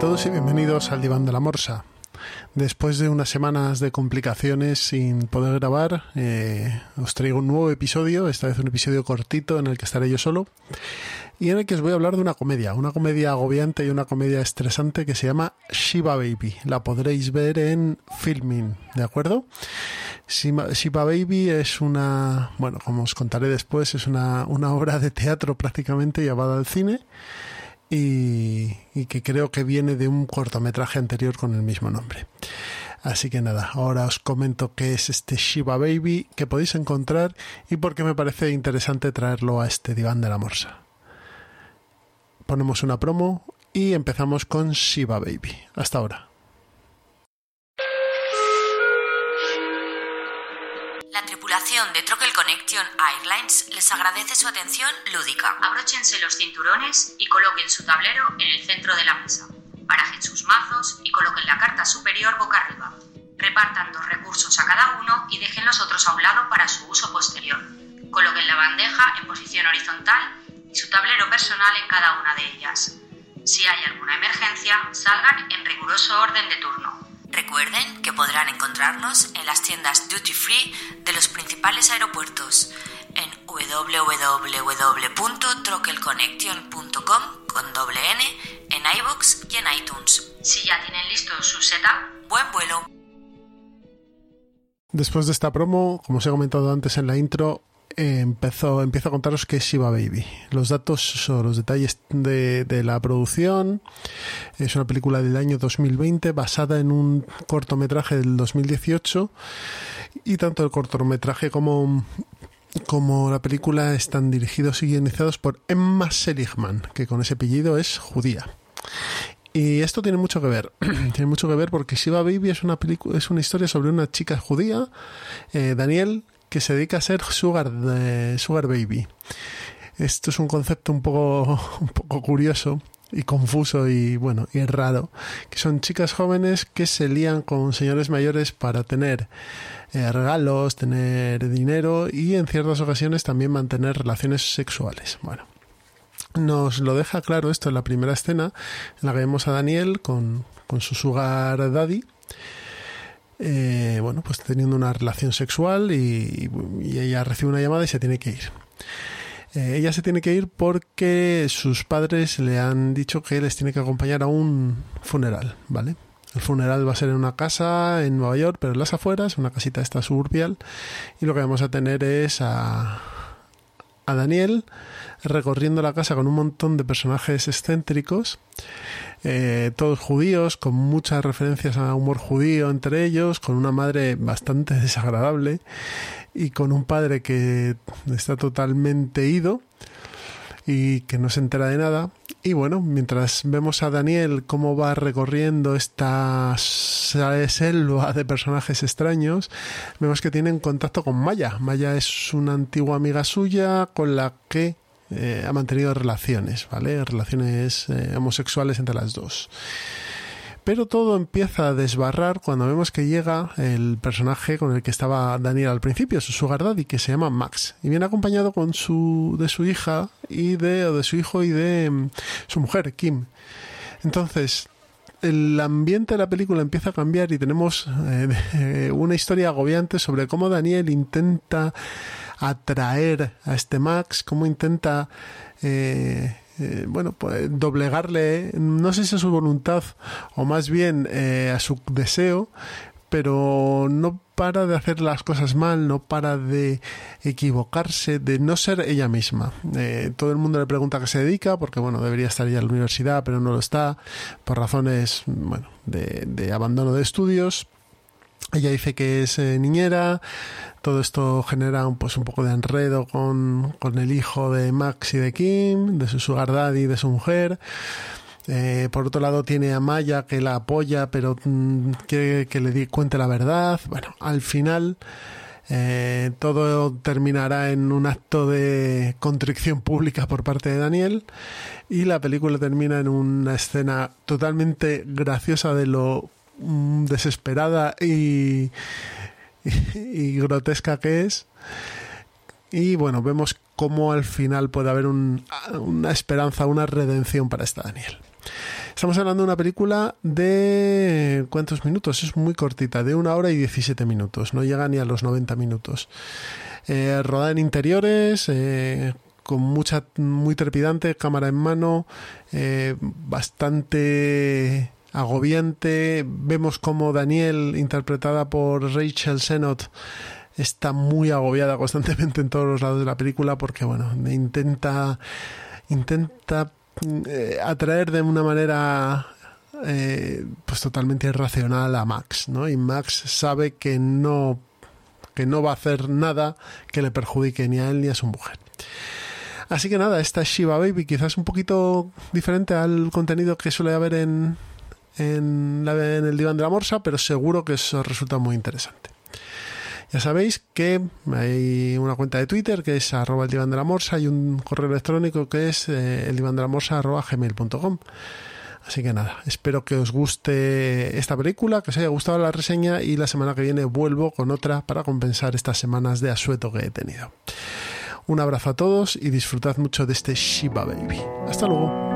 todos y bienvenidos al Diván de la Morsa. Después de unas semanas de complicaciones sin poder grabar, eh, os traigo un nuevo episodio, esta vez un episodio cortito en el que estaré yo solo, y en el que os voy a hablar de una comedia, una comedia agobiante y una comedia estresante que se llama Shiba Baby. La podréis ver en Filming, ¿de acuerdo? Shiba Baby es una, bueno, como os contaré después, es una, una obra de teatro prácticamente llevada al cine y, que creo que viene de un cortometraje anterior con el mismo nombre. Así que nada, ahora os comento qué es este Shiba Baby que podéis encontrar y por qué me parece interesante traerlo a este diván de la morsa. Ponemos una promo y empezamos con Shiba Baby. Hasta ahora. De Troquel Connection Airlines les agradece su atención lúdica. Abróchense los cinturones y coloquen su tablero en el centro de la mesa. Barajen sus mazos y coloquen la carta superior boca arriba. Repartan dos recursos a cada uno y dejen los otros a un lado para su uso posterior. Coloquen la bandeja en posición horizontal y su tablero personal en cada una de ellas. Si hay alguna emergencia, salgan en riguroso orden de turno. Recuerden que podrán encontrarnos en las tiendas duty free de los principales aeropuertos en www.troquelconnection.com con doble N en iBox y en iTunes. Si ya tienen listo su setup, buen vuelo. Después de esta promo, como os he comentado antes en la intro, empezó, empiezo a contaros qué es Shiba Baby. Los datos o los detalles de, de, la producción. Es una película del año 2020 basada en un cortometraje del 2018 y tanto el cortometraje como, como la película están dirigidos y guionizados por Emma Seligman, que con ese apellido es judía. Y esto tiene mucho que ver. tiene mucho que ver porque Shiva Baby es una es una historia sobre una chica judía, eh, Daniel, que se dedica a ser sugar, sugar baby. Esto es un concepto un poco, un poco curioso y confuso y bueno y raro que son chicas jóvenes que se lían con señores mayores para tener eh, regalos tener dinero y en ciertas ocasiones también mantener relaciones sexuales bueno nos lo deja claro esto en la primera escena en la que vemos a Daniel con, con su sugar daddy eh, bueno, pues teniendo una relación sexual y, ella recibe una llamada y se tiene que ir. Eh, ella se tiene que ir porque sus padres le han dicho que les tiene que acompañar a un funeral, ¿vale? El funeral va a ser en una casa en Nueva York, pero en las afueras, una casita esta suburbial, y lo que vamos a tener es a, a Daniel recorriendo la casa con un montón de personajes excéntricos eh, todos judíos, con muchas referencias a humor judío entre ellos, con una madre bastante desagradable y con un padre que está totalmente ido y que no se entera de nada. Y bueno, mientras vemos a Daniel cómo va recorriendo esta selva de personajes extraños, vemos que tienen contacto con Maya. Maya es una antigua amiga suya con la que eh, ha mantenido relaciones, ¿vale? Relaciones eh, homosexuales entre las dos. Pero todo empieza a desbarrar cuando vemos que llega el personaje con el que estaba Daniel al principio, su sugar daddy, que se llama Max, y viene acompañado con su de su hija y de o de su hijo y de mm, su mujer Kim. Entonces, el ambiente de la película empieza a cambiar y tenemos eh, una historia agobiante sobre cómo Daniel intenta atraer a este Max, cómo intenta eh, eh, bueno, pues doblegarle, no sé si a su voluntad o más bien eh, a su deseo, pero no para de hacer las cosas mal, no para de equivocarse, de no ser ella misma. todo el mundo le pregunta a qué se dedica, porque bueno, debería estar ya en la universidad, pero no lo está, por razones, bueno, de, de abandono de estudios. Ella dice que es niñera, todo esto genera un, pues, un poco de enredo con, con el hijo de Max y de Kim, de su sugar daddy y de su mujer. Eh, por otro lado tiene a Maya que la apoya pero mm, quiere que le cuente la verdad. Bueno, al final eh, todo terminará en un acto de contrición pública por parte de Daniel y la película termina en una escena totalmente graciosa de lo desesperada y y grotesca que es. Y bueno, vemos cómo al final puede haber una esperanza, una redención para esta Daniel. Estamos hablando de una película de... ¿Cuántos minutos? Es muy cortita, de una hora y 17 minutos, no llega ni a los 90 minutos. Eh, rodada en interiores, eh, con mucha, muy trepidante, cámara en mano, eh, bastante agobiante. Vemos como Daniel, interpretada por Rachel Sennott, está muy agobiada constantemente en todos los lados de la película porque, bueno, intenta, intenta eh, atraer de una manera eh, pues totalmente irracional a Max, ¿no? Y Max sabe que no que no va a hacer nada que le perjudique ni a él ni a su mujer. Así que nada, esta Shiva Baby quizás un poquito diferente al contenido que suele haber en, en, el diván de la morsa, pero seguro que eso resulta muy interesante. Ya sabéis que hay una cuenta de Twitter que es arroba el diván de la morsa y un correo electrónico que es eh, el diván de la morsa arroba gmail.com. Así que nada, espero que os guste esta película, que os haya gustado la reseña y la semana que viene vuelvo con otra para compensar estas semanas de asueto que he tenido. Un abrazo a todos y disfrutad mucho de este Shiba Baby. Hasta luego.